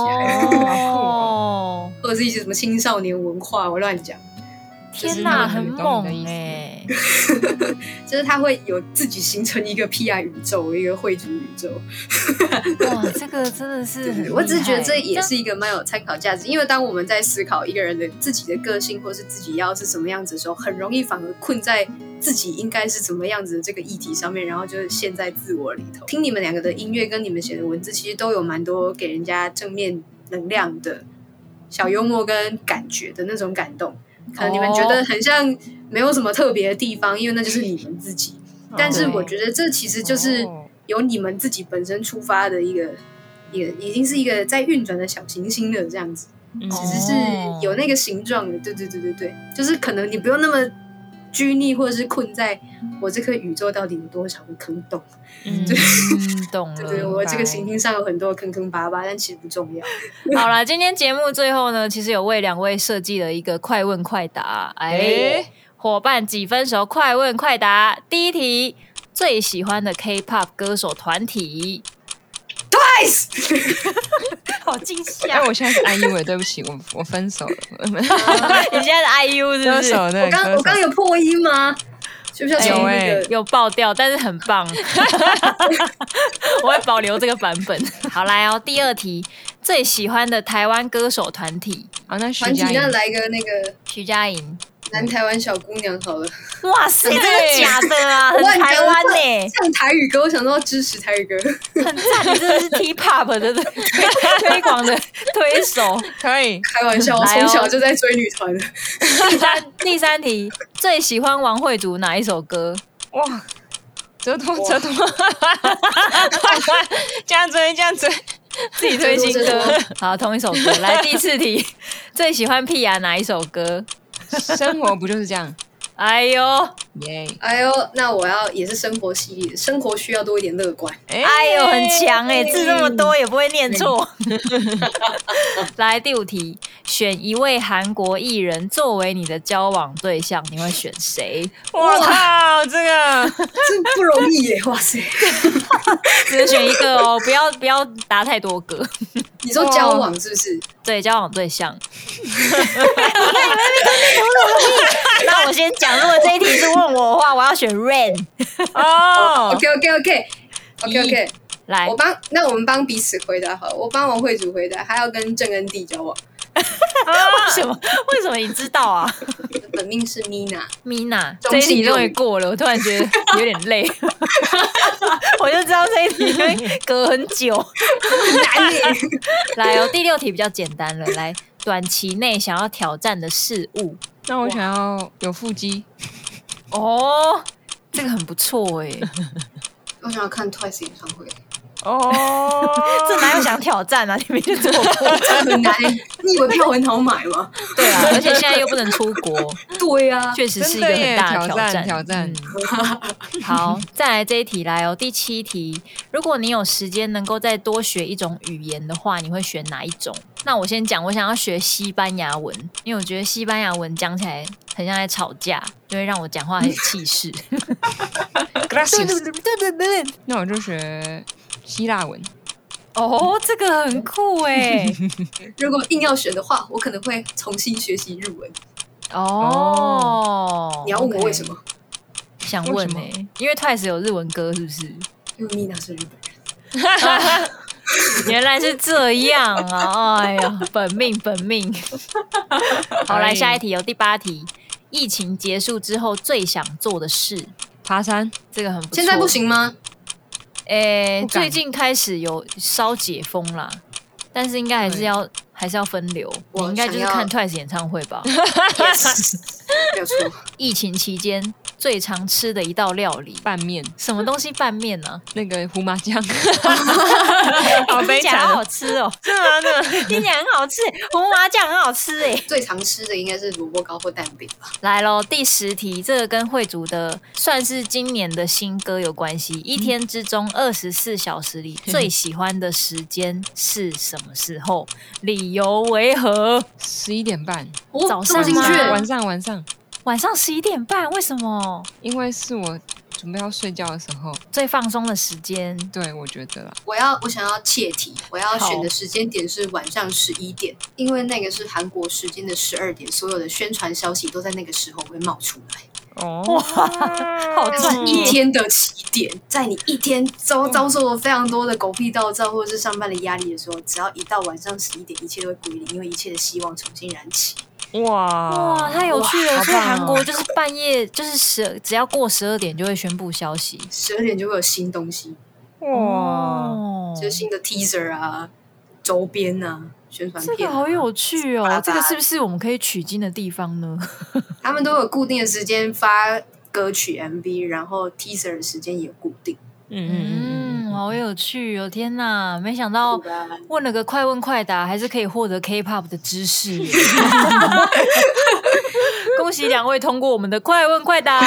来，哦，或者是一些什么青少年文化，我乱讲。天哪，很猛哎！就是他会有自己形成一个 PR 宇宙，一个绘图宇宙。哇，这个真的是……我只是觉得这也是一个蛮有参考价值，因为当我们在思考一个人的自己的个性，或是自己要是什么样子的时候，很容易反而困在自己应该是怎么样子的这个议题上面，然后就是陷在自我里头。听你们两个的音乐跟你们写的文字，其实都有蛮多给人家正面能量的小幽默跟感觉的那种感动。可能你们觉得很像没有什么特别的地方，因为那就是你们自己。但是我觉得这其实就是由你们自己本身出发的一个，也已经是一个在运转的小行星了，这样子，其实是有那个形状的。对对对对对，就是可能你不用那么拘泥，或者是困在我这颗宇宙到底有多少个坑洞。嗯，懂了。对 对，我这个行星上有很多坑坑巴巴，但其实不重要。好了，今天节目最后呢，其实有为两位设计了一个快问快答。哎，欸、伙伴几分熟？快问快答。第一题，最喜欢的 K-pop 歌手团体？Twice。好惊吓！哎，我现在是 IU，对不起，我我分手了。你现在是 IU 是不是？我刚我刚有破音吗？是不是有有爆掉，但是很棒，我会保留这个版本。好来哦，第二题，最喜欢的台湾歌手团体好，那团体那来个那个徐佳莹。南台湾小姑娘，好了，哇塞，真的假的啊？很台湾呢，唱台语歌，我想说要支持台语歌，很赞，你真的是 T-pop 的推 推广的推手，可以开玩笑，我从小就在追女团。第三第三题，最喜欢王慧筑哪一首歌？哇，折脱折脱，这样追这样追，自己推新歌，好，同一首歌。来第四题，最喜欢屁雅哪一首歌？生活不就是这样？哎呦耶！哎呦，那我要也是生活系列，生活需要多一点乐观。哎呦，很强哎，字这么多也不会念错。来第五题，选一位韩国艺人作为你的交往对象，你会选谁？我靠，这个真不容易耶！哇塞，只能选一个哦，不要不要答太多个。你说交往是不是？对，交往对象。那我先讲，如果这一题是问我的话，我要选 Rain。哦，OK OK OK OK OK，来，我帮，那我们帮彼此回答好了，我帮王慧主回答，还要跟郑恩地交往。为什么？为什么你知道啊？本命是 Mina，Mina，这一题终于过了，我突然觉得有点累。我就知道这一题会隔很久，很难耶。来哦，第六题比较简单了，来。短期内想要挑战的事物，那我想要有腹肌哦，这个很不错哎。我想要看 Twice 演唱会哦，这哪有想挑战啊？你们就做过，很难。你以为票很好买吗？对啊，而且现在又不能出国，对啊，确实是一个很大的挑战。挑战。好，再来这一题来哦，第七题，如果你有时间能够再多学一种语言的话，你会选哪一种？那我先讲，我想要学西班牙文，因为我觉得西班牙文讲起来很像在吵架，就会让我讲话很有气势。那我就学希腊文。哦，这个很酷哎！如果硬要选的话，我可能会重新学习日文。哦，你要问我为什么？Okay. 想问呢、欸？因为 Twice 有日文歌，是不是？因为米娜是日本人。原来是这样啊！哎呀，本命本命。好，来下一题哦，第八题：疫情结束之后最想做的事？爬山。这个很不错。现在不行吗？诶、欸，最近开始有稍解封啦，但是应该还是要还是要分流。我应该就是看 Twice 演唱会吧。有错。疫情期间。最常吃的一道料理，拌面。什么东西拌面呢？那个胡麻酱，好悲惨，好好吃哦。是吗？那 听起来很好吃，胡麻酱很好吃哎。最常吃的应该是萝卜糕或蛋饼吧。来喽，第十题，这个跟惠族的算是今年的新歌有关系。一天之中二十四小时里最喜欢的时间是什么时候？理由为何？十一点半，早上吗？晚上，晚上。晚上十一点半，为什么？因为是我准备要睡觉的时候，最放松的时间。对，我觉得啦。我要，我想要切题，我要选的时间点是晚上十一点，因为那个是韩国时间的十二点，所有的宣传消息都在那个时候会冒出来。哦，哇，好专业！一天的起点，在你一天遭遭受了非常多的狗屁倒灶或者是上班的压力的时候，只要一到晚上十一点，一切都会归零，因为一切的希望重新燃起。哇哇，太有趣了！所以韩国就是半夜，就是十，只要过十二点就会宣布消息，十二点就会有新东西。哇，就是新的 teaser 啊，周边啊，宣传片啊。这个好有趣哦！这个是不是我们可以取经的地方呢？他们都有固定的时间发歌曲 MV，然后 teaser 的时间也固定。嗯嗯，好有趣哦！天哪，没想到问了个快问快答，还是可以获得 K-pop 的知识。恭喜两位通过我们的快问快答！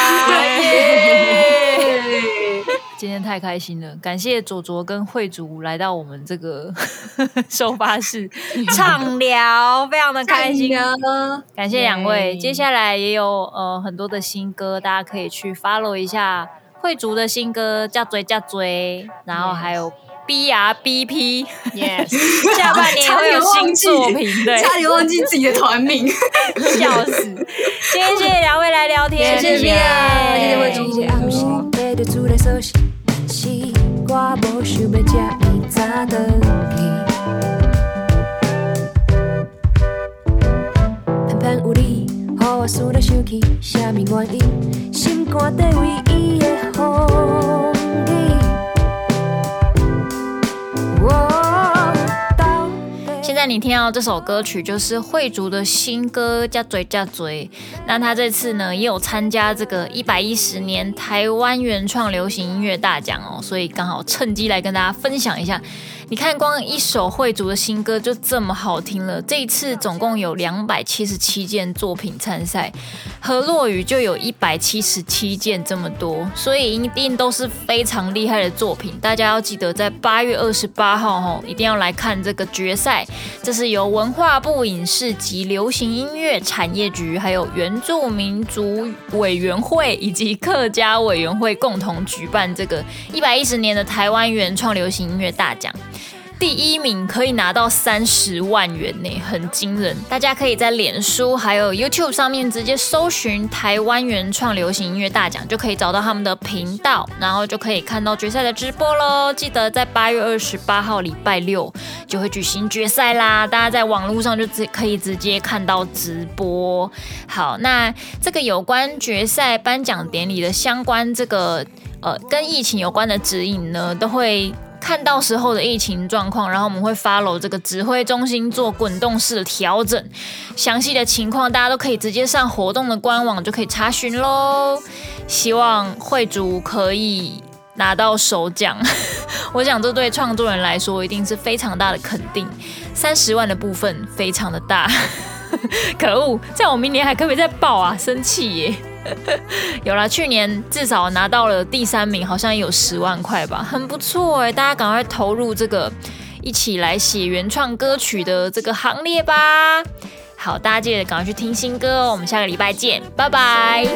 今天太开心了，感谢卓卓跟慧竹来到我们这个 收发室畅聊，非常的开心啊！感谢两位，接下来也有呃很多的新歌，大家可以去 follow 一下。慧筑的新歌叫追叫追，然后还有 B R B P，Yes，下半年会有新作品，对，差点忘记自己的团名，笑死！今天谢谢两位来聊天，谢谢，谢谢现在你听到这首歌曲就是慧筑的新歌，叫嘴叫嘴。那他这次呢也有参加这个一百一十年台湾原创流行音乐大奖哦，所以刚好趁机来跟大家分享一下。你看，光一首慧筑的新歌就这么好听了。这一次总共有两百七十七件作品参赛，何洛雨就有一百七十七件，这么多，所以一定都是非常厉害的作品。大家要记得在八月二十八号吼，一定要来看这个决赛。这是由文化部影视及流行音乐产业局、还有原住民族委员会以及客家委员会共同举办这个一百一十年的台湾原创流行音乐大奖。第一名可以拿到三十万元呢，很惊人。大家可以在脸书还有 YouTube 上面直接搜寻“台湾原创流行音乐大奖”，就可以找到他们的频道，然后就可以看到决赛的直播喽。记得在八月二十八号礼拜六就会举行决赛啦，大家在网络上就直可以直接看到直播。好，那这个有关决赛颁奖典礼的相关这个呃跟疫情有关的指引呢，都会。看到时候的疫情状况，然后我们会 follow 这个指挥中心做滚动式的调整，详细的情况大家都可以直接上活动的官网就可以查询喽。希望会主可以拿到首奖，我想这对创作人来说一定是非常大的肯定。三十万的部分非常的大，可恶！这样我明年还可不可以再报啊？生气耶！有了，去年至少拿到了第三名，好像有十万块吧，很不错哎！大家赶快投入这个一起来写原创歌曲的这个行列吧。好，大家记得赶快去听新歌哦。我们下个礼拜见，拜拜。